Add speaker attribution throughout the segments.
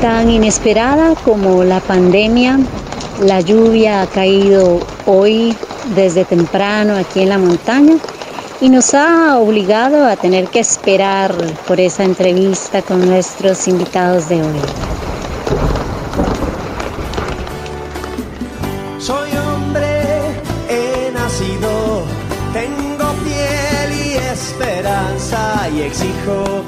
Speaker 1: Tan inesperada como la pandemia, la lluvia ha caído hoy desde temprano aquí en la montaña y nos ha obligado a tener que esperar por esa entrevista con nuestros invitados de hoy.
Speaker 2: Soy hombre, he nacido, tengo piel y esperanza y exijo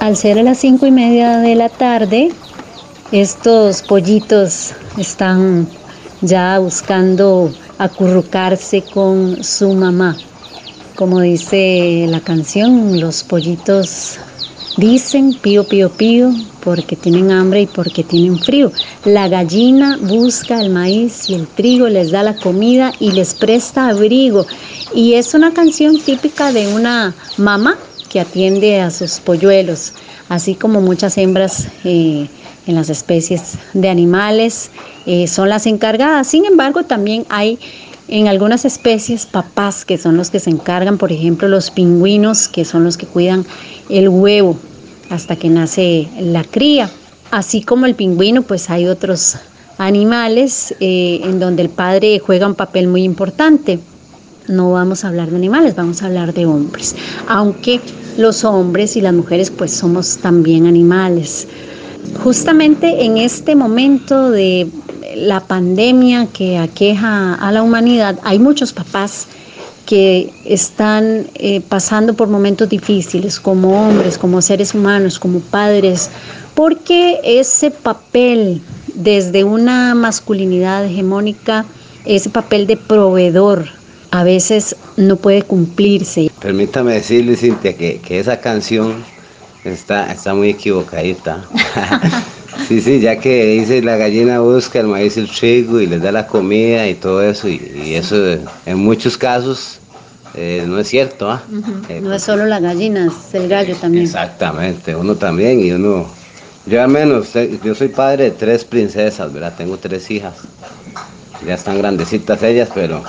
Speaker 1: Al ser a las cinco y media de la tarde, estos pollitos están ya buscando acurrucarse con su mamá. Como dice la canción, los pollitos dicen pío, pío, pío, porque tienen hambre y porque tienen frío. La gallina busca el maíz y el trigo, les da la comida y les presta abrigo. Y es una canción típica de una mamá que atiende a sus polluelos, así como muchas hembras eh, en las especies de animales eh, son las encargadas. Sin embargo, también hay en algunas especies papás que son los que se encargan, por ejemplo, los pingüinos, que son los que cuidan el huevo hasta que nace la cría. Así como el pingüino, pues hay otros animales eh, en donde el padre juega un papel muy importante no vamos a hablar de animales, vamos a hablar de hombres. Aunque los hombres y las mujeres pues somos también animales. Justamente en este momento de la pandemia que aqueja a la humanidad, hay muchos papás que están eh, pasando por momentos difíciles como hombres, como seres humanos, como padres, porque ese papel desde una masculinidad hegemónica, ese papel de proveedor, a veces no puede cumplirse.
Speaker 3: Permítame decirle, Cintia, que, esa canción está, está muy equivocadita. sí, sí, ya que dice la gallina busca el maíz y el trigo y les da la comida y todo eso, y, eso en muchos casos eh, no es cierto. ¿ah?
Speaker 1: Eh, no es solo la gallina, es el gallo también.
Speaker 3: Exactamente, uno también y uno... Yo al menos, yo soy padre de tres princesas, ¿verdad? Tengo tres hijas. Ya están grandecitas ellas, pero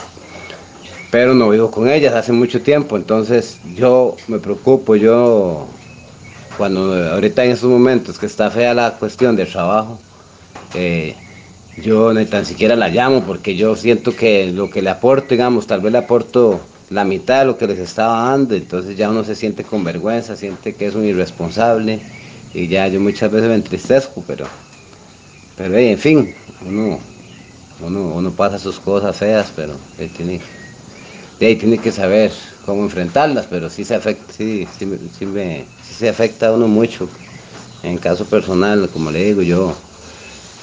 Speaker 3: pero no vivo con ellas hace mucho tiempo, entonces yo me preocupo, yo cuando ahorita en estos momentos que está fea la cuestión del trabajo, eh, yo ni tan siquiera la llamo porque yo siento que lo que le aporto, digamos, tal vez le aporto la mitad de lo que les estaba dando, entonces ya uno se siente con vergüenza, siente que es un irresponsable y ya yo muchas veces me entristezco, pero, pero en fin, uno, uno, uno pasa sus cosas feas, pero él tiene y ahí tiene que saber cómo enfrentarlas, pero sí se afecta, sí, sí, me, se afecta a uno mucho. En caso personal, como le digo, yo,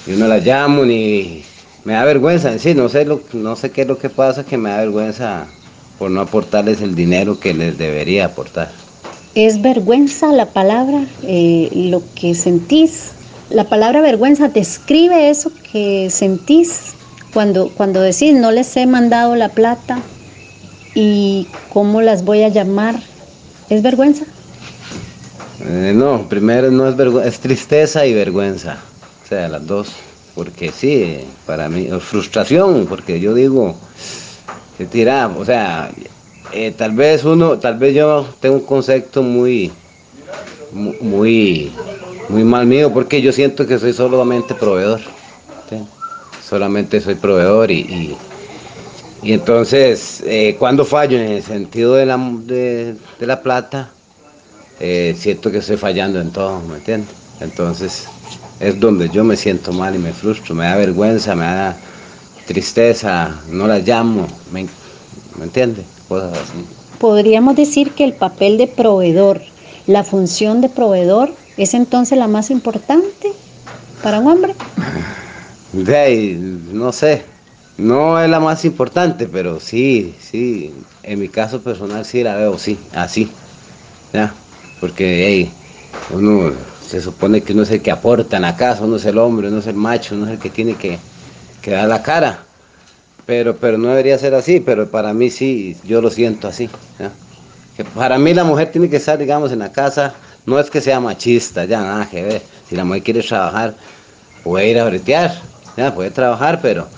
Speaker 3: yo no la llamo ni me da vergüenza en sí, no sé, lo, no sé qué es lo que pasa, que me da vergüenza por no aportarles el dinero que les debería aportar.
Speaker 1: ¿Es vergüenza la palabra, eh, lo que sentís? La palabra vergüenza describe eso que sentís cuando, cuando decís no les he mandado la plata, ¿Y cómo las voy a llamar? ¿Es vergüenza?
Speaker 3: Eh, no, primero no es vergüenza, es tristeza y vergüenza. O sea, las dos. Porque sí, para mí, frustración, porque yo digo, se tira, o sea, eh, tal vez uno, tal vez yo tengo un concepto muy, muy, muy mal mío, porque yo siento que soy solamente proveedor. Solamente soy proveedor y y entonces, eh, cuando fallo en el sentido de la, de, la plata, eh, siento que estoy fallando en todo, ¿me entiendes? Entonces, es donde yo me siento mal y me frustro, me da vergüenza, me da tristeza, no la llamo, ¿me, ¿me entiendes? Cosas así.
Speaker 1: Podríamos decir que el papel de proveedor, la función de proveedor, es entonces la más importante para un hombre.
Speaker 3: De ahí, no sé, no es la más importante, pero sí, sí, en mi caso personal sí la veo, sí, así, ¿ya? Porque uno se supone que uno es el que aporta en la casa, uno es el hombre, uno es el macho, uno es el que tiene que, dar la cara. Pero, pero no debería ser así, pero para mí sí, yo lo siento así. Que para mí la mujer tiene que estar, digamos, en la casa, no es que sea machista, ya nada que ver. Si la mujer quiere trabajar, puede ir a bretear, puede trabajar, pero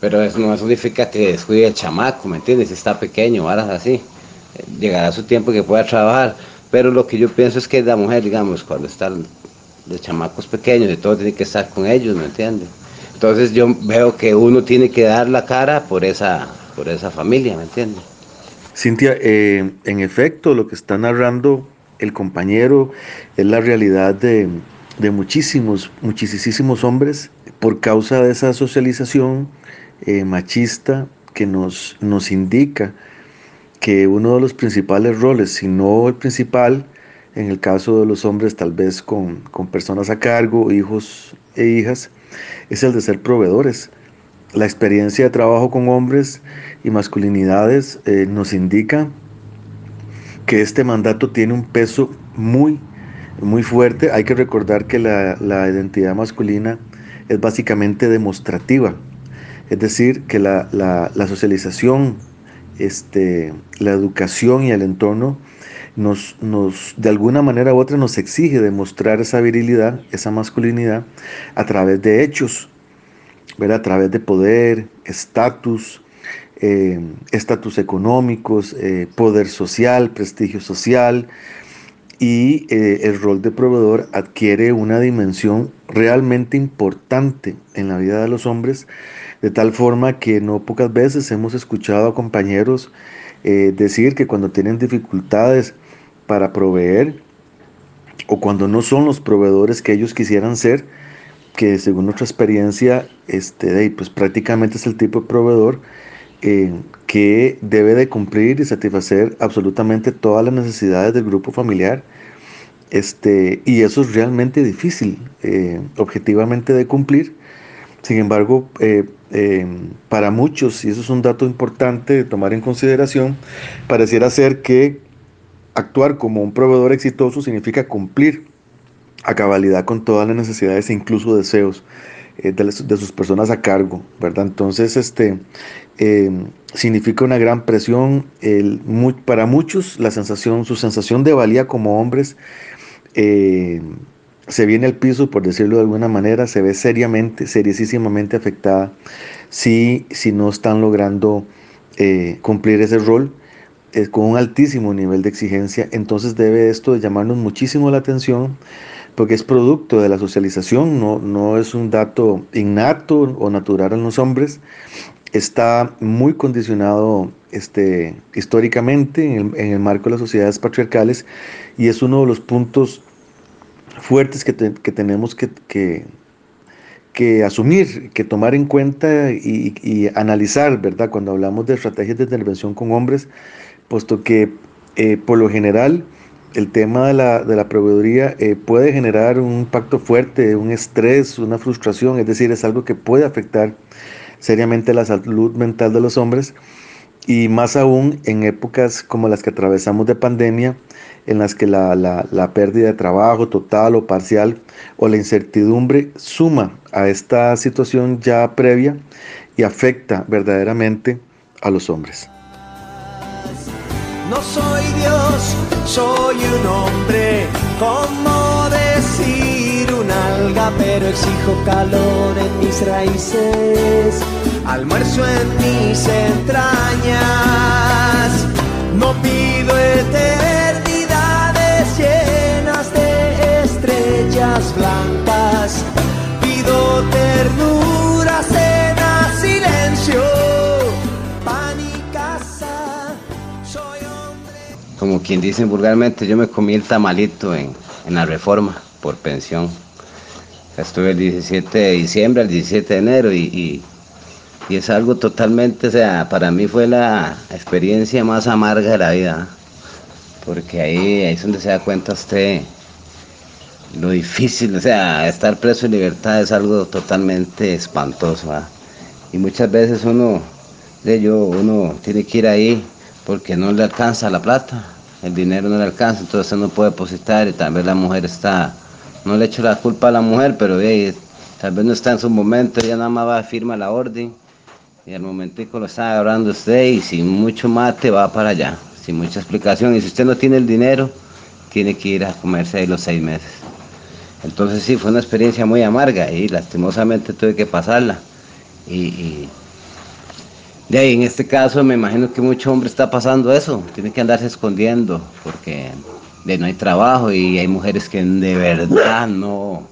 Speaker 3: pero eso no significa que descuide el chamaco, ¿me entiendes? Si está pequeño, varas así. Llegará su tiempo que pueda trabajar. Pero lo que yo pienso es que la mujer, digamos, cuando están los chamacos pequeños y todo, tiene que estar con ellos, ¿me entiendes? Entonces yo veo que uno tiene que dar la cara por esa, por esa familia, ¿me entiendes?
Speaker 4: Cintia, eh, en efecto, lo que está narrando el compañero es la realidad de, de muchísimos, muchísimos hombres por causa de esa socialización eh, machista que nos, nos indica que uno de los principales roles, si no el principal, en el caso de los hombres tal vez con, personas a cargo, hijos e hijas, es el de ser proveedores. La experiencia de trabajo con hombres y masculinidades eh, nos indica que este mandato tiene un peso muy, muy fuerte. Hay que recordar que la, la identidad masculina es básicamente demostrativa, es decir, que la, socialización, este, la educación y el entorno nos, nos, de alguna manera u otra nos exige demostrar esa virilidad, esa masculinidad, a través de hechos, a través de poder, estatus, eh, estatus económicos, eh, poder social, prestigio social, y eh, el rol de proveedor adquiere una dimensión realmente importante en la vida de los hombres, de tal forma que no pocas veces hemos escuchado a compañeros decir que cuando tienen dificultades para proveer o cuando no son los proveedores que ellos quisieran ser, que según nuestra experiencia, este, pues prácticamente es el tipo de proveedor eh, que debe de cumplir y satisfacer absolutamente todas las necesidades del grupo familiar. Este, y eso es realmente difícil, eh, objetivamente de cumplir. Sin embargo, eh, para muchos, y eso es un dato importante de tomar en consideración, pareciera ser que actuar como un proveedor exitoso significa cumplir a cabalidad con todas las necesidades e incluso deseos de, de, sus personas a cargo, ¿verdad? Entonces, este, eh, significa una gran presión. Para muchos, la sensación, su sensación de valía como hombres eh, se viene al piso, por decirlo de alguna manera, se ve seriamente, seriosísimamente afectada si, si no están logrando eh, cumplir ese rol con un altísimo nivel de exigencia. Entonces debe esto de llamarnos muchísimo la atención porque es producto de la socialización, no, no es un dato innato o natural en los hombres, está muy condicionado este, históricamente en el, marco de las sociedades patriarcales y es uno de los puntos fuertes que, tenemos que, que, asumir, que tomar en cuenta y, analizar, ¿verdad? Cuando hablamos de estrategias de intervención con hombres, puesto que eh, por lo general el tema de la, de la proveeduría eh, puede generar un impacto fuerte, un estrés, una frustración, es decir, es algo que puede afectar seriamente la salud mental de los hombres y más aún en épocas como las que atravesamos de pandemia, en las que la, la, pérdida de trabajo total o parcial o la incertidumbre suma a esta situación ya previa y afecta verdaderamente a los hombres.
Speaker 2: No soy Dios, soy un hombre, ¿cómo decir un alga? Pero exijo calor en mis raíces, almuerzo en mis entrañas. No pido eternidades llenas de estrellas blancas, pido ternura,
Speaker 3: como quien dice vulgarmente, yo me comí el tamalito en, la reforma por pensión. Estuve el 17 de diciembre al 17 de enero y, es algo totalmente, o sea, para mí fue la experiencia más amarga de la vida, porque ahí, es donde se da cuenta usted lo difícil, o sea, estar preso en libertad es algo totalmente espantoso. Y muchas veces uno, de yo, uno tiene que ir ahí porque no le alcanza la plata, el dinero no le alcanza, entonces no puede depositar y vez la mujer está, no le echo la culpa a la mujer, pero tal vez no está en su momento, ella nada más va a firmar la orden y al momentico lo está agarrando usted y sin mucho mate va para allá, sin mucha explicación y si usted no tiene el dinero, tiene que ir a comerse ahí los seis meses. Entonces sí, fue una experiencia muy amarga y lastimosamente tuve que pasarla. Y, De ahí, en este caso, me imagino que mucho hombre está pasando eso, tiene que andarse escondiendo porque de no hay trabajo y hay mujeres que de verdad no,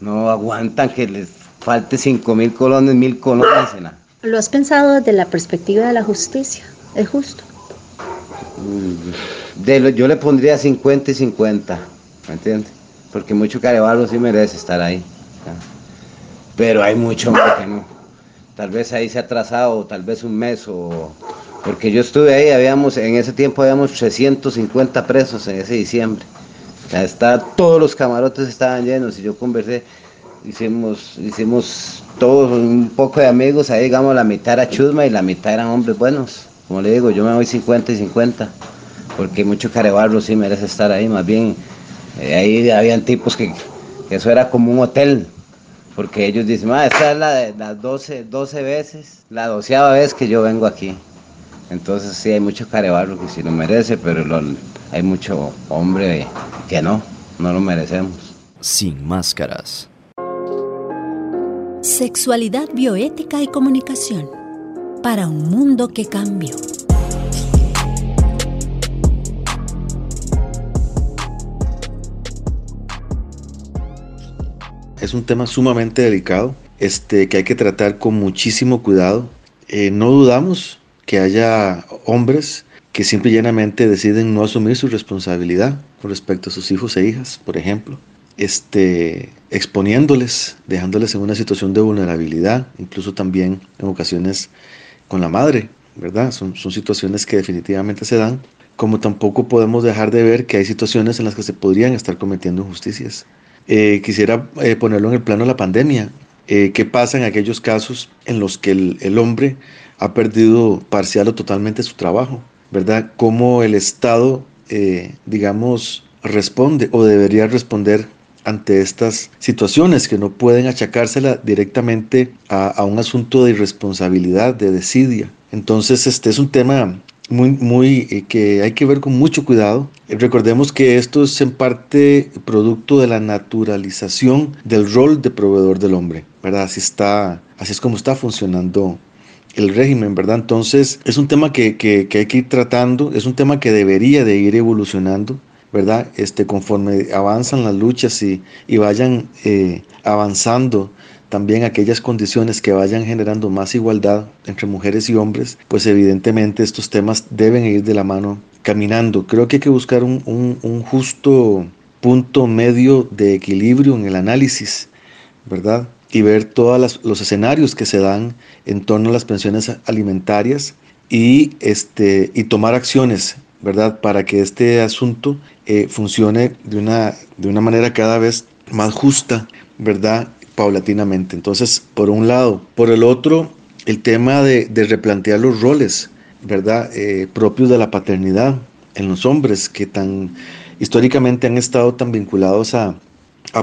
Speaker 3: no aguantan que les falte cinco mil colones, mil colones. En la...
Speaker 1: ¿Lo has pensado desde la perspectiva de la justicia? ¿Es justo?
Speaker 3: Mm, de yo le pondría 50 y 50, ¿me entiendes? Porque mucho carebarro sí merece estar ahí. Pero hay mucho hombre que no. Tal vez ahí se ha atrasado, tal vez un mes o... Porque yo estuve ahí, habíamos, en ese tiempo habíamos 350 presos en ese diciembre. está, todos los camarotes estaban llenos y yo conversé, hicimos, hicimos todos un poco de amigos, ahí digamos la mitad era chusma y la mitad eran hombres buenos. Como le digo, yo me voy 50 y 50, porque mucho carebarro sí merece estar ahí, más bien eh, ahí habían tipos que, eso era como un hotel, porque ellos dicen, esta es la de las 12, 12 veces, la doceava vez que yo vengo aquí. Entonces sí hay mucho carebarro que sí lo merece, pero hay mucho hombre que no, no lo merecemos.
Speaker 5: Sin máscaras.
Speaker 6: Sexualidad bioética y comunicación para un mundo que cambió.
Speaker 4: Es un tema sumamente delicado, este, que hay que tratar con muchísimo cuidado. Eh, no dudamos que haya hombres que simple y llanamente deciden no asumir su responsabilidad con respecto a sus hijos e hijas, por ejemplo, este, exponiéndoles, dejándoles en una situación de vulnerabilidad, incluso también en ocasiones con la madre, ¿verdad? Son, son situaciones que definitivamente se dan, como tampoco podemos dejar de ver que hay situaciones en las que se podrían estar cometiendo injusticias. Eh, quisiera eh, ponerlo en el plano de la pandemia. Eh, ¿Qué pasa en aquellos casos en los que el, el, hombre ha perdido parcial o totalmente su trabajo? ¿Verdad? ¿Cómo el Estado, digamos, responde o debería responder ante estas situaciones que no pueden achacársela directamente a, a, un asunto de irresponsabilidad, de desidia. Entonces, este es un tema muy, muy, eh, que hay que ver con mucho cuidado. Recordemos que esto es en parte producto de la naturalización del rol de proveedor del hombre, ¿verdad? Así está, así es como está funcionando el régimen, ¿verdad? Entonces es un tema que, que, hay que ir tratando, es un tema que debería de ir evolucionando. ¿verdad? Este, conforme avanzan las luchas y, y vayan eh, avanzando también aquellas condiciones que vayan generando más igualdad entre mujeres y hombres, pues evidentemente estos temas deben ir de la mano caminando. Creo que hay que buscar un, un, justo punto medio de equilibrio en el análisis, ¿verdad? Y ver todos los escenarios que se dan en torno a las pensiones alimentarias y, este, y tomar acciones ¿verdad? Para que este asunto eh, funcione de una, de una manera cada vez más justa, ¿verdad? Paulatinamente. Entonces, por un lado. Por el otro, el tema de, replantear los roles, ¿verdad? Eh, propios de la paternidad en los hombres que tan históricamente han estado tan vinculados a,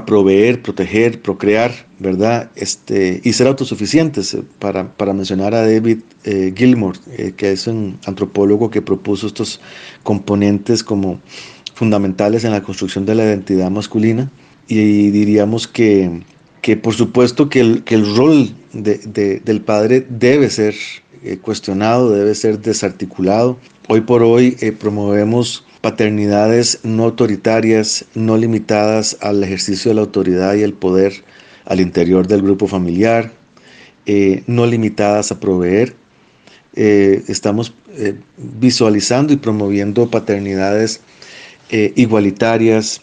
Speaker 4: proveer, proteger, procrear, ¿verdad? Este, y ser autosuficientes. Eh, para, mencionar a David eh, Gilmore, eh, que es un antropólogo que propuso estos componentes como fundamentales en la construcción de la identidad masculina. Y diríamos que, que por supuesto que el, que el rol de, de, del padre debe ser cuestionado, debe ser desarticulado. Hoy por hoy promovemos paternidades no autoritarias, no limitadas al ejercicio de la autoridad y el poder al interior del grupo familiar, eh, no limitadas a proveer. Eh, estamos eh, visualizando y promoviendo paternidades igualitarias,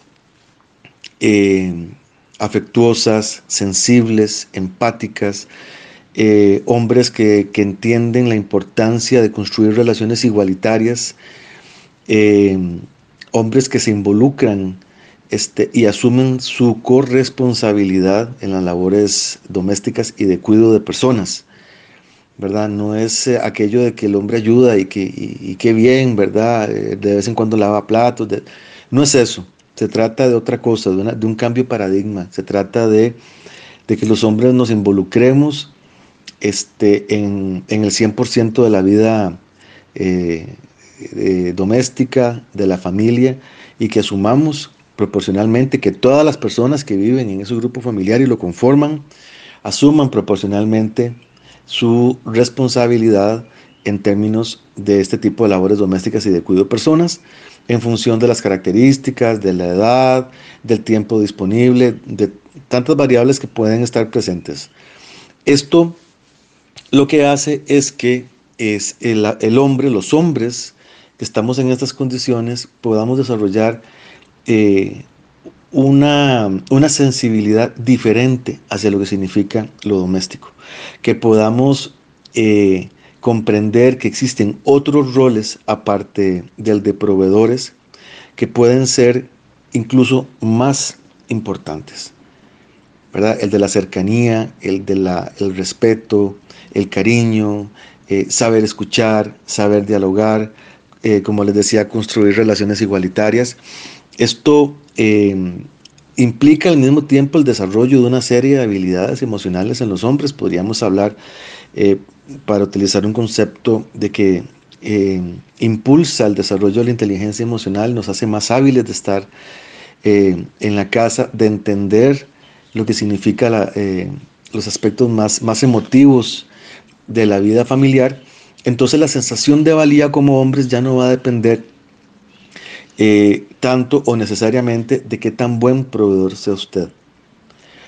Speaker 4: afectuosas, sensibles, empáticas, hombres que, que entienden la importancia de construir relaciones igualitarias eh, hombres que se involucran este, y asumen su corresponsabilidad en las labores domésticas y de cuidado de personas. ¿verdad? No es eh, aquello de que el hombre ayuda y que y, bien, ¿verdad? Eh, de vez en cuando lava platos. no es eso. Se trata de otra cosa, de, un cambio de paradigma. Se trata de, de, que los hombres nos involucremos este, en, en el 100% de la vida eh, doméstica, de la familia, y que asumamos proporcionalmente que todas las personas que viven en ese grupo familiar y lo conforman, asuman proporcionalmente su responsabilidad en términos de este tipo de labores domésticas y de cuidado de personas, en función de las características, de la edad, del tiempo disponible, de tantas variables que pueden estar presentes. Esto lo que hace es que es el, hombre, los hombres que estamos en estas condiciones, podamos desarrollar eh, una, una, sensibilidad diferente hacia lo que significa lo doméstico, que podamos eh, comprender que existen otros roles aparte del de proveedores que pueden ser incluso más importantes. ¿verdad? El de la cercanía, el del el respeto, el cariño, eh, saber escuchar, saber dialogar, eh, como les decía, construir relaciones igualitarias. Esto eh, implica al mismo tiempo el desarrollo de una serie de habilidades emocionales en los hombres. Podríamos hablar, para utilizar un concepto de que impulsa el desarrollo de la inteligencia emocional, nos hace más hábiles de estar en la casa, de entender lo que significa los aspectos más, más emotivos de la vida familiar, entonces la sensación de valía como hombres ya no va a depender eh, tanto o necesariamente de qué tan buen proveedor sea usted,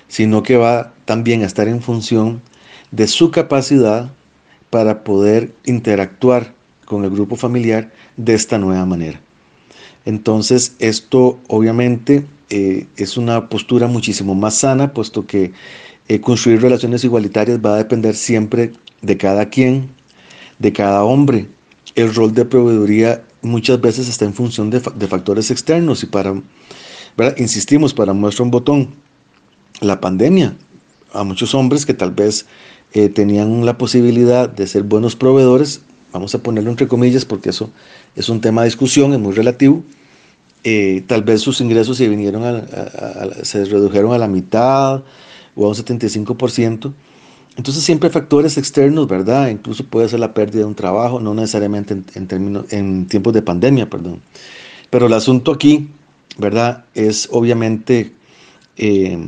Speaker 4: sino que va también a estar en función de su capacidad para poder interactuar con el grupo familiar de esta nueva manera. Entonces, esto obviamente eh, es una postura muchísimo más sana, puesto que eh, construir relaciones igualitarias va a depender siempre de cada quien, de cada hombre. El rol de proveeduría muchas veces está en función de, factores externos y para, insistimos, para muestra un botón, la pandemia, a muchos hombres que tal vez eh, tenían la posibilidad de ser buenos proveedores, vamos a ponerlo entre comillas porque eso es un tema de discusión, es muy relativo, eh, tal vez sus ingresos se vinieron se redujeron a la mitad o a un 75%, entonces siempre factores externos, ¿verdad? Incluso puede ser la pérdida de un trabajo, no necesariamente en, en tiempos de pandemia, perdón. Pero el asunto aquí, ¿verdad? Es obviamente eh,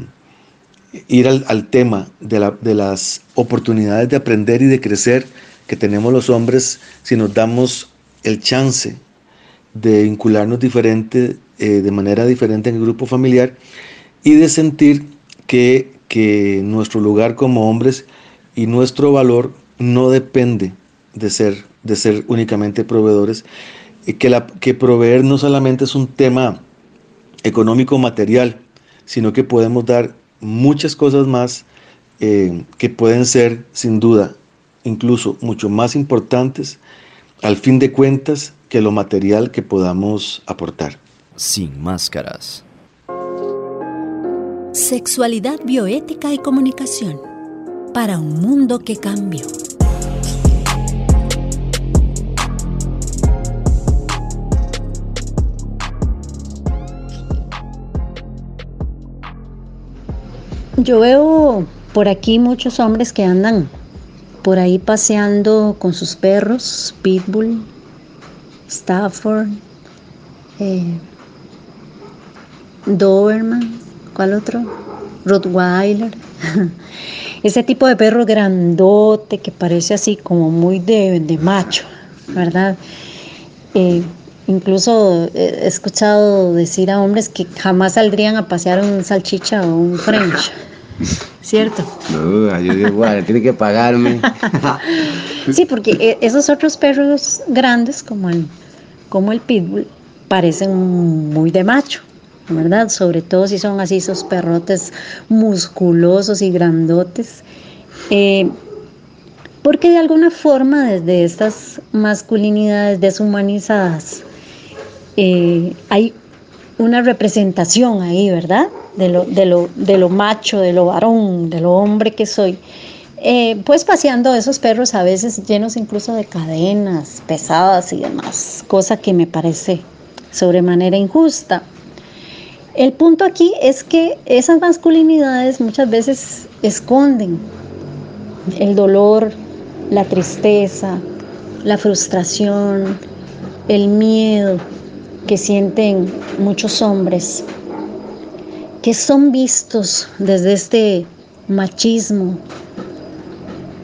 Speaker 4: ir al, tema de, de, las oportunidades de aprender y de crecer que tenemos los hombres si nos damos el chance de vincularnos diferente, eh, de manera diferente en el grupo familiar y de sentir que, que nuestro lugar como hombres y nuestro valor no depende de ser, de ser únicamente proveedores, y que, la, que proveer no solamente es un tema económico material, sino que podemos dar muchas cosas más eh, que pueden ser sin duda incluso mucho más importantes al fin de cuentas que lo material que podamos aportar.
Speaker 5: Sin máscaras.
Speaker 6: Sexualidad bioética y comunicación para un mundo que cambió.
Speaker 1: Yo veo por aquí muchos hombres que andan por ahí paseando con sus perros, Pitbull, Stafford, eh, Doberman, ¿cuál otro? Rottweiler. Ese tipo de perro grandote que parece así como muy de, macho, ¿verdad? Eh, incluso he escuchado decir a hombres que jamás saldrían a pasear un salchicha o un french. ¿Cierto?
Speaker 3: No, yo digo, bueno, tiene que pagarme.
Speaker 1: sí, porque eh, esos otros perros grandes como el, como el pitbull parecen muy de macho. ¿verdad? Sobre todo si son así esos perrotes musculosos y grandotes. Eh, porque de alguna forma desde estas masculinidades deshumanizadas eh, hay una representación ahí, ¿verdad? De lo, de, lo, de lo, macho, de lo varón, de lo hombre que soy. Eh, pues paseando esos perros a veces llenos incluso de cadenas pesadas y demás, cosa que me parece sobremanera injusta. El punto aquí es que esas masculinidades muchas veces esconden el dolor, la tristeza, la frustración, el miedo que sienten muchos hombres, que son vistos desde este machismo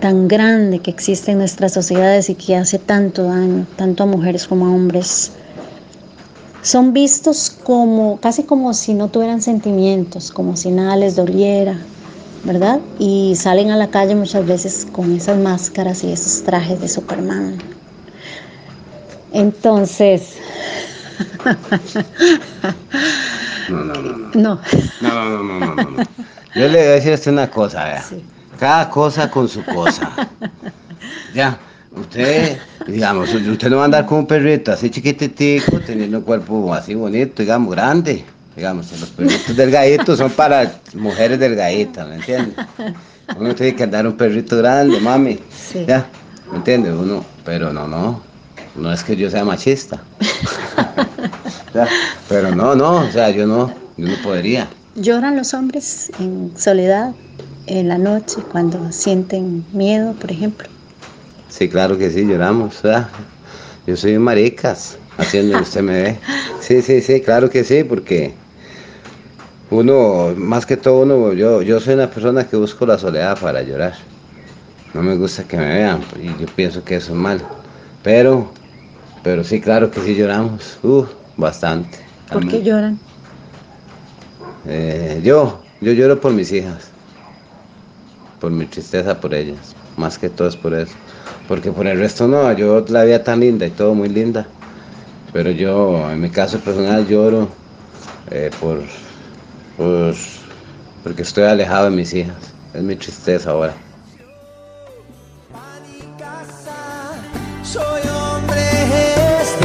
Speaker 1: tan grande que existe en nuestras sociedades y que hace tanto daño, tanto a mujeres como a hombres, son vistos como casi como si no tuvieran sentimientos, como si nada les doliera, ¿verdad? Y salen a la calle muchas veces con esas máscaras y esos trajes de Superman. Entonces...
Speaker 3: No, no, no, no.
Speaker 1: No.
Speaker 3: No, no, no, no, no, no. Yo le voy a decir a usted una cosa, vea.
Speaker 1: Sí.
Speaker 3: Cada cosa con su cosa. Ya, usted, digamos, usted no va a andar con un perrito así chiquititico, teniendo un cuerpo así bonito, digamos, grande. Digamos, los perritos delgaditos son para mujeres delgaditas, ¿me entiende? Uno tiene que andar un perrito grande, mami.
Speaker 1: Sí.
Speaker 3: Ya, ¿me entiende? Uno, pero no, no. No es que yo sea machista. Pero no, no, o sea, yo no, yo no podría.
Speaker 1: ¿Lloran los hombres en soledad en la noche cuando sienten miedo, por ejemplo?
Speaker 3: Sí, claro que sí, lloramos. Yo soy un maricas, haciendo usted me ve. Sí, sí, sí, claro que sí, porque uno, más que todo uno, yo, yo soy una persona que busco la soledad para llorar. No me gusta que me vean y yo pienso que eso es mal. Pero, pero sí, claro que sí lloramos, uh, bastante.
Speaker 1: ¿Por qué lloran?
Speaker 3: Eh, yo, yo lloro por mis hijas, por mi tristeza por ellas, más que todo es por eso. Porque por el resto no, yo la vida tan linda y todo muy linda. Pero yo, en mi caso personal, lloro eh, por, por- porque estoy alejado de mis hijas. Es mi tristeza ahora.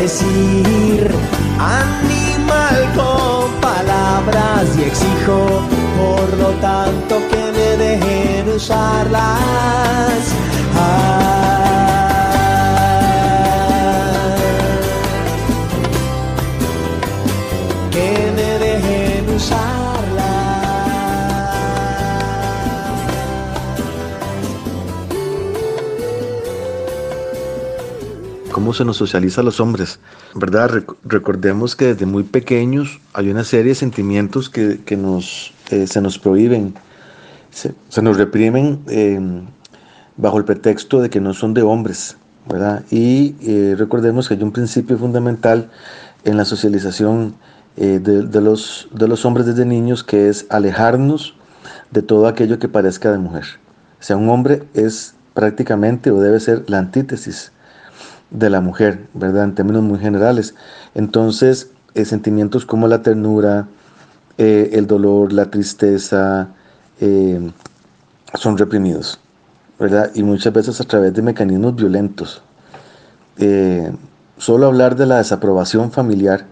Speaker 2: Decir, animal con palabras y exijo, por lo tanto, que me dejen usarlas. Ah,
Speaker 4: cómo se nos socializa a los hombres, ¿verdad? Rec- recordemos que desde muy pequeños hay una serie de sentimientos que, que nos, eh, se nos prohíben, se, se nos reprimen eh, bajo el pretexto de que no son de hombres, ¿verdad? Y eh, recordemos que hay un principio fundamental en la socialización eh, de, de los, de los hombres desde niños que es alejarnos de todo aquello que parezca de mujer. O sea, un hombre es prácticamente o debe ser la antítesis de la mujer, ¿verdad? En términos muy generales. Entonces, eh, sentimientos como la ternura, eh, el dolor, la tristeza, eh, son reprimidos, ¿verdad? Y muchas veces a través de mecanismos violentos. Solo hablar de la desaprobación familiar,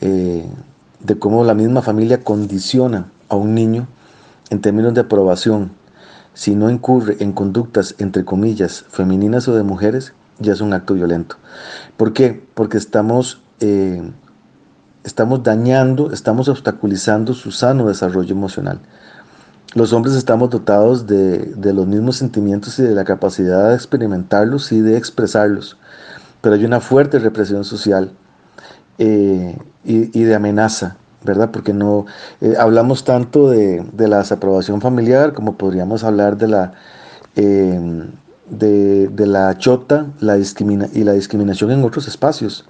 Speaker 4: de cómo la misma familia condiciona a un niño en términos de aprobación, si no incurre en conductas, entre comillas, femeninas o de mujeres, ya es un acto violento. ¿Por qué? Porque estamos, eh, estamos dañando, estamos obstaculizando su sano desarrollo emocional. Los hombres estamos dotados de, de los mismos sentimientos y de la capacidad de experimentarlos y de expresarlos, pero hay una fuerte represión social eh, y, y de amenaza, ¿verdad? Porque no eh, hablamos tanto de, de la desaprobación familiar como podríamos hablar de la, de, de la chota la y la discriminación en otros espacios.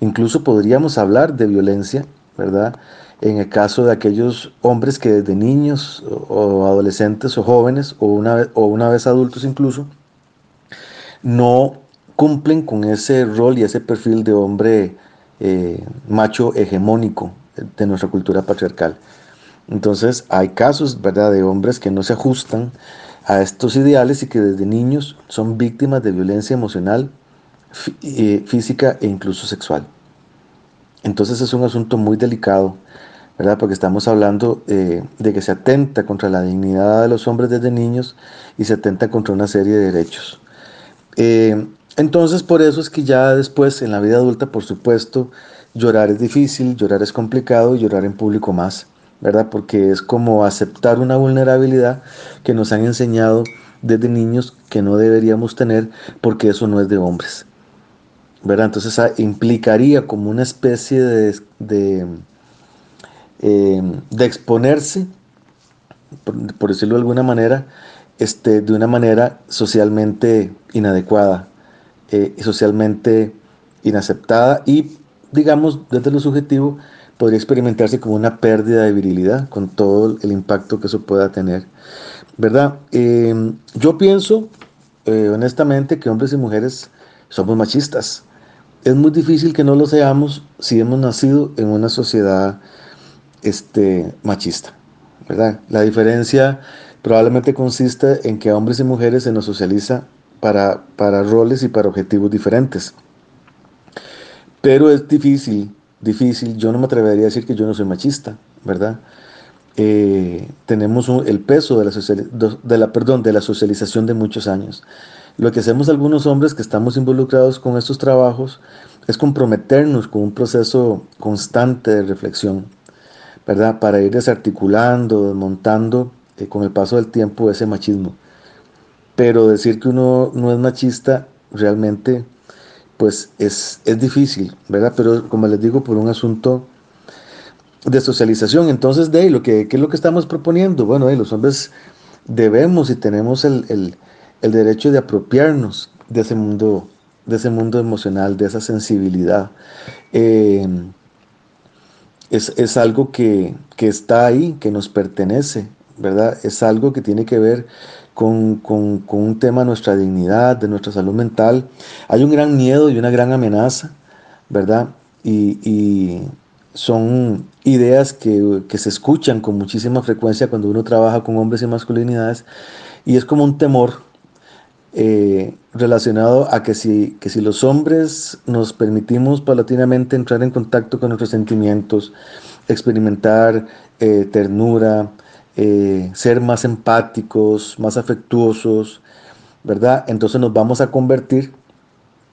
Speaker 4: Incluso podríamos hablar de violencia, ¿verdad? En el caso de aquellos hombres que desde niños o, o adolescentes o jóvenes o una, vez, o una vez adultos incluso, no cumplen con ese rol y ese perfil de hombre eh, macho hegemónico de nuestra cultura patriarcal. Entonces hay casos, ¿verdad?, de hombres que no se ajustan a estos ideales y que desde niños son víctimas de violencia emocional, eh, física e incluso sexual. Entonces es un asunto muy delicado, ¿verdad? Porque estamos hablando eh, de que se atenta contra la dignidad de los hombres desde niños y se atenta contra una serie de derechos. Eh, entonces por eso es que ya después en la vida adulta, por supuesto, llorar es difícil, llorar es complicado y llorar en público más, ¿verdad? Porque es como aceptar una vulnerabilidad que nos han enseñado desde niños que no deberíamos tener porque eso no es de hombres, ¿verdad? Entonces ah, implicaría como una especie de, eh, de exponerse, por, por decirlo de alguna manera, este, de una manera socialmente inadecuada, eh, socialmente inaceptada y, digamos, desde lo subjetivo, podría experimentarse como una pérdida de virilidad con todo el impacto que eso pueda tener. ¿Verdad? Eh, yo pienso, eh, honestamente, que hombres y mujeres somos machistas. Es muy difícil que no lo seamos si hemos nacido en una sociedad este, machista. ¿verdad? La diferencia probablemente consiste en que a hombres y mujeres se nos socializa para, para roles y para objetivos diferentes. Pero es difícil, difícil, yo no me atrevería a decir que yo no soy machista, ¿verdad? Eh, tenemos el peso de la, de la, perdón, de la socialización de muchos años. Lo que hacemos algunos hombres que estamos involucrados con estos trabajos es comprometernos con un proceso constante de reflexión, ¿verdad? Para ir desarticulando, desmontando eh, con el paso del tiempo ese machismo. Pero decir que uno no es machista realmente pues es, es difícil, ¿verdad? Pero como les digo, por un asunto de socialización. Entonces, de ahí, que, ¿qué es lo que estamos proponiendo? Bueno, de los hombres debemos y tenemos el, derecho de apropiarnos de ese mundo, de ese mundo emocional, de esa sensibilidad. Eh, es, algo que, está ahí, que nos pertenece, ¿verdad? Es algo que tiene que ver con, un tema de nuestra dignidad, de nuestra salud mental. Hay un gran miedo y una gran amenaza, ¿verdad? y son ideas que, se escuchan con muchísima frecuencia cuando uno trabaja con hombres y masculinidades y es como un temor eh, relacionado a que si, que si los hombres nos permitimos paulatinamente entrar en contacto con nuestros sentimientos, experimentar eh, ternura, eh, ser más empáticos, más afectuosos, ¿verdad? Entonces nos vamos a convertir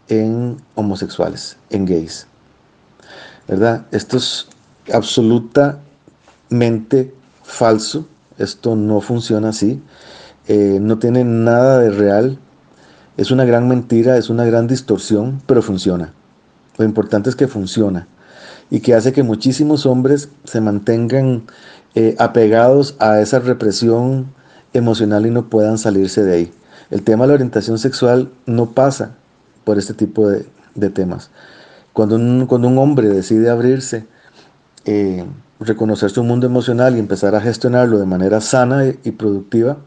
Speaker 4: en homosexuales, en gays. ¿verdad? Esto es absolutamente falso, esto no funciona así, eh, no tiene nada de real, es una gran mentira, es una gran distorsión, pero funciona. Lo importante es que funciona y que hace que muchísimos hombres se mantengan eh, apegados a esa represión emocional y no puedan salirse de ahí. El tema de la orientación sexual no pasa por este tipo de temas. Cuando un, cuando un hombre decide abrirse, eh, reconocer su mundo emocional y empezar a gestionarlo de manera sana y, productiva,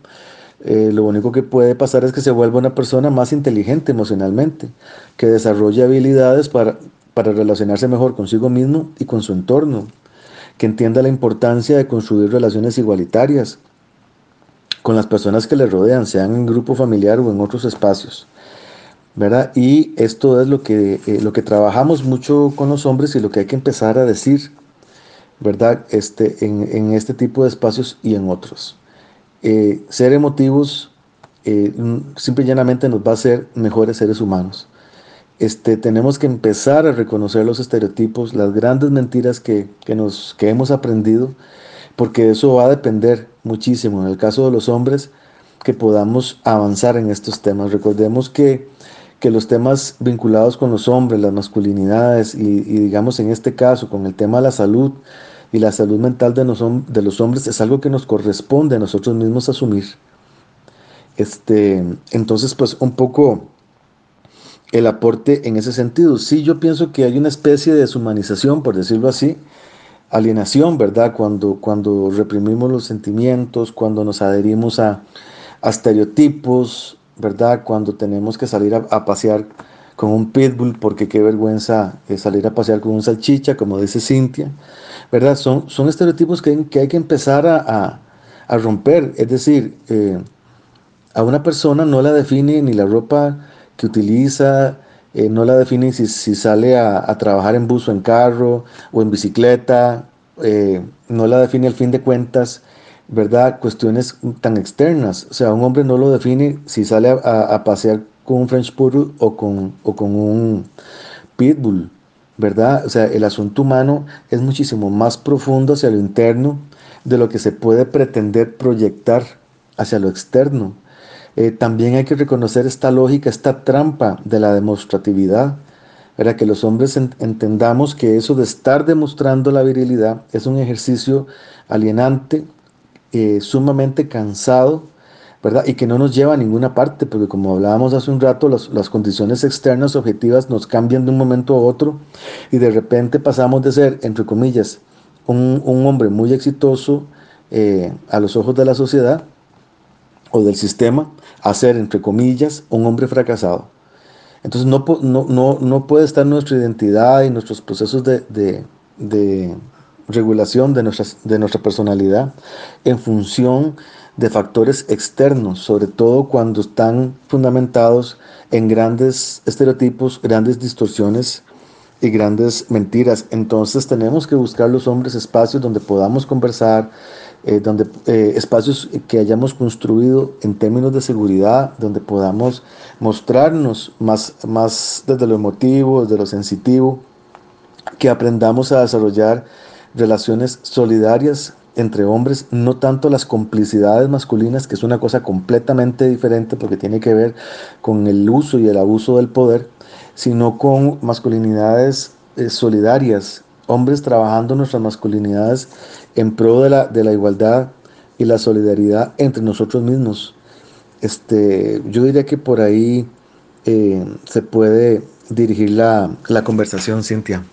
Speaker 4: eh, lo único que puede pasar es que se vuelva una persona más inteligente emocionalmente, que desarrolle habilidades para, para relacionarse mejor consigo mismo y con su entorno, que entienda la importancia de construir relaciones igualitarias con las personas que le rodean, sean en grupo familiar o en otros espacios. ¿verdad? Y esto es lo que, eh, lo que trabajamos mucho con los hombres y lo que hay que empezar a decir, ¿verdad? Este, en, este tipo de espacios y en otros. Eh, ser emotivos eh, simple y llanamente nos va a hacer mejores seres humanos. Este, tenemos que empezar a reconocer los estereotipos, las grandes mentiras que, nos, que hemos aprendido, porque eso va a depender muchísimo, en el caso de los hombres, que podamos avanzar en estos temas. Recordemos que que los temas vinculados con los hombres, las masculinidades y, digamos en este caso con el tema de la salud y la salud mental de, de los hombres es algo que nos corresponde a nosotros mismos asumir. Este, entonces, pues un poco el aporte en ese sentido. Sí, yo pienso que hay una especie de deshumanización, por decirlo así, alienación, ¿verdad? Cuando, cuando reprimimos los sentimientos, cuando nos adherimos a, a estereotipos, ¿verdad? Cuando tenemos que salir a, pasear con un pitbull, porque qué vergüenza eh, salir a pasear con un salchicha, como dice Cintia, ¿verdad? Son, son estereotipos que, que hay que empezar a, romper. Es decir, eh, a una persona no la define ni la ropa que utiliza, eh, no la define si, si sale a, trabajar en bus o en carro o en bicicleta, no la define al fin de cuentas ¿verdad? Cuestiones tan externas. O sea, un hombre no lo define si sale a, pasear con un French Poodle o con, o con un Pitbull, ¿verdad? O sea, el asunto humano es muchísimo más profundo hacia lo interno de lo que se puede pretender proyectar hacia lo externo. Eh, también hay que reconocer esta lógica, esta trampa de la demostratividad, para que los hombres entendamos que eso de estar demostrando la virilidad es un ejercicio alienante, eh, sumamente cansado, ¿verdad? Y que no nos lleva a ninguna parte, porque como hablábamos hace un rato, las, las condiciones externas objetivas nos cambian de un momento a otro y de repente pasamos de ser, entre comillas, un, un hombre muy exitoso eh, a los ojos de la sociedad o del sistema, a ser, entre comillas, un hombre fracasado. Entonces no, no, no, no puede estar nuestra identidad y nuestros procesos de, de, de regulación de, nuestras, de nuestra personalidad en función de factores externos, sobre todo cuando están fundamentados en grandes estereotipos, grandes distorsiones y grandes mentiras. Entonces tenemos que buscar los hombres espacios donde podamos conversar, eh, donde, eh, espacios que hayamos construido en términos de seguridad, donde podamos mostrarnos más, más desde lo emotivo, desde lo sensitivo, que aprendamos a desarrollar relaciones solidarias entre hombres, no tanto las complicidades masculinas, que es una cosa completamente diferente porque tiene que ver con el uso y el abuso del poder, sino con masculinidades eh, solidarias, hombres trabajando nuestras masculinidades en pro de la, de la igualdad y la solidaridad entre nosotros mismos. Este, yo diría que por ahí eh, se puede dirigir la, la conversación, Cintia.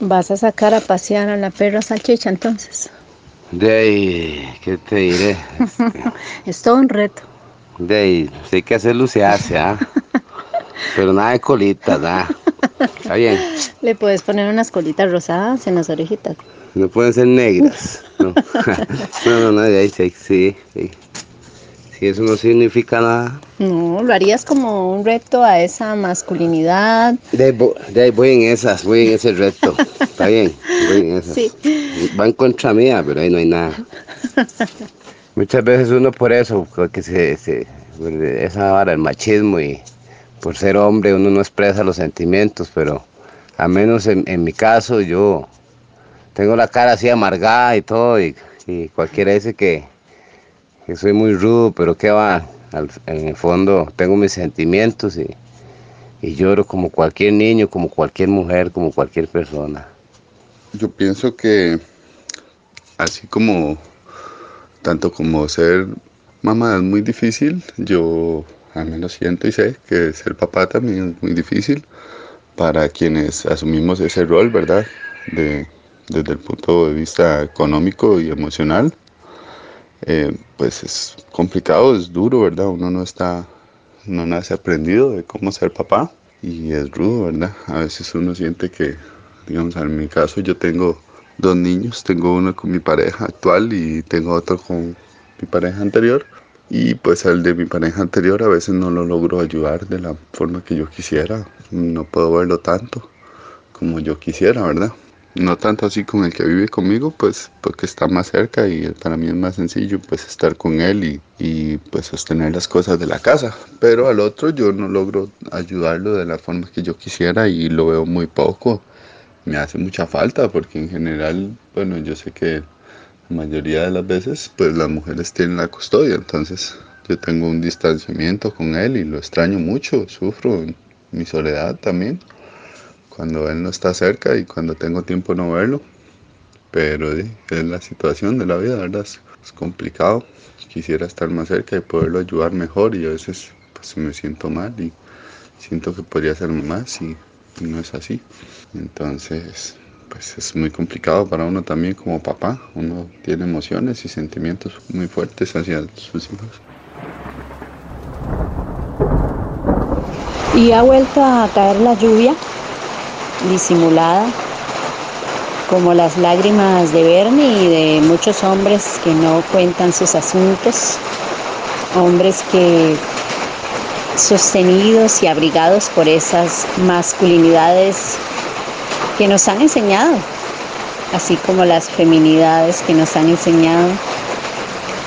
Speaker 1: ¿Vas a sacar a pasear a la perra salchicha entonces?
Speaker 3: De ahí, ¿qué te diré?
Speaker 1: es todo un reto.
Speaker 3: De ahí, hay que hacerlo, se hace, ¿ah? Pero nada de colitas, nada. Está bien.
Speaker 1: Le puedes poner unas colitas rosadas en las orejitas.
Speaker 3: No pueden ser negras. No, no, no, no ahí, sí, sí, sí. Si eso no significa nada.
Speaker 1: No, lo harías como un reto a esa masculinidad.
Speaker 3: De de ahí voy en esas, voy en ese reto. Está bien, voy en esas.
Speaker 1: Sí.
Speaker 3: Va en contra mía, pero ahí no hay nada. Muchas veces uno por eso, que se, se esa vara, el machismo y por ser hombre uno no expresa los sentimientos, pero al menos en, en mi caso yo tengo la cara así amargada y todo y, y cualquiera dice que, que soy muy rudo, pero que va, Al- en el fondo tengo mis sentimientos y, y lloro como cualquier niño, como cualquier mujer, como cualquier persona.
Speaker 7: Yo pienso que así como tanto como ser mamá es muy difícil, yo al menos siento y sé que ser papá también es muy difícil para quienes asumimos ese rol, ¿verdad? De, desde el punto de vista económico y emocional, eh, pues es complicado, es duro, ¿verdad? Uno no está, no nace aprendido de cómo ser papá y es rudo, ¿verdad? A veces uno siente que, digamos, en mi caso yo tengo dos niños, tengo uno con mi pareja actual y tengo otro con mi pareja anterior. Y pues al de mi pareja anterior a veces no lo logro ayudar de la forma que yo quisiera. No puedo verlo tanto como yo quisiera, ¿verdad? No tanto así con el que vive conmigo, pues porque está más cerca y para mí es más sencillo pues estar con él y, y pues sostener las cosas de la casa. Pero al otro yo no logro ayudarlo de la forma que yo quisiera y lo veo muy poco. Me hace mucha falta porque en general, bueno, yo sé que la mayoría de las veces pues las mujeres tienen la custodia, entonces yo tengo un distanciamiento con él y lo extraño mucho, sufro mi soledad también cuando él no está cerca y cuando tengo tiempo no verlo. Pero sí, es la situación de la vida, ¿verdad? Es, complicado. Quisiera estar más cerca y poderlo ayudar mejor y a veces pues me siento mal y siento que podría hacerme más y, y no es así. Entonces, pues es muy complicado para uno también como papá. Uno tiene emociones y sentimientos muy fuertes hacia sus hijos.
Speaker 1: Y ha vuelto a caer la lluvia, disimulada, como las lágrimas de Bernie y de muchos hombres que no cuentan sus asuntos, hombres que sostenidos y abrigados por esas masculinidades que nos han enseñado, así como las feminidades que nos han enseñado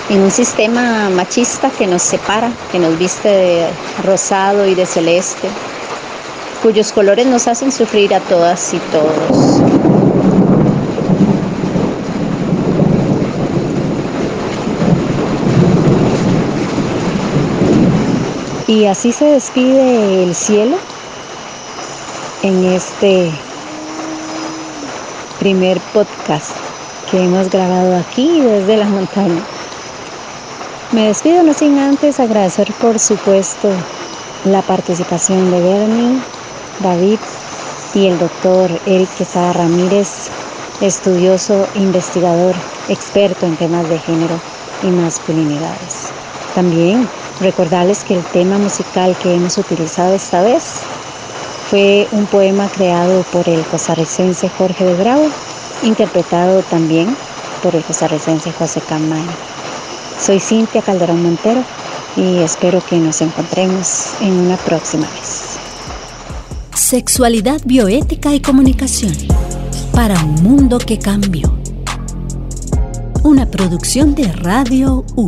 Speaker 1: en un sistema machista que nos separa, que nos viste de rosado y de celeste, cuyos colores nos hacen sufrir a todas y todos. Y así se despide el cielo en este primer podcast que hemos grabado aquí desde la montaña. Me despido no sin antes agradecer por supuesto la participación de Bernie, David y el doctor Eric Quesada Ramírez, estudioso, investigador, experto en temas de género y masculinidades. También recordarles que el tema musical que hemos utilizado esta vez fue un poema creado por el costarricense Jorge de Bravo, interpretado también por el costarricense José Camaño. Soy Cintia Calderón Montero y espero que nos encontremos en una próxima vez.
Speaker 6: Sexualidad, bioética y comunicación para un mundo que cambió. Una producción de Radio U.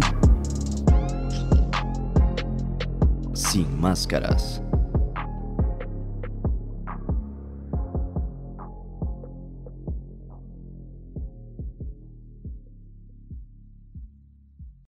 Speaker 5: Sin máscaras.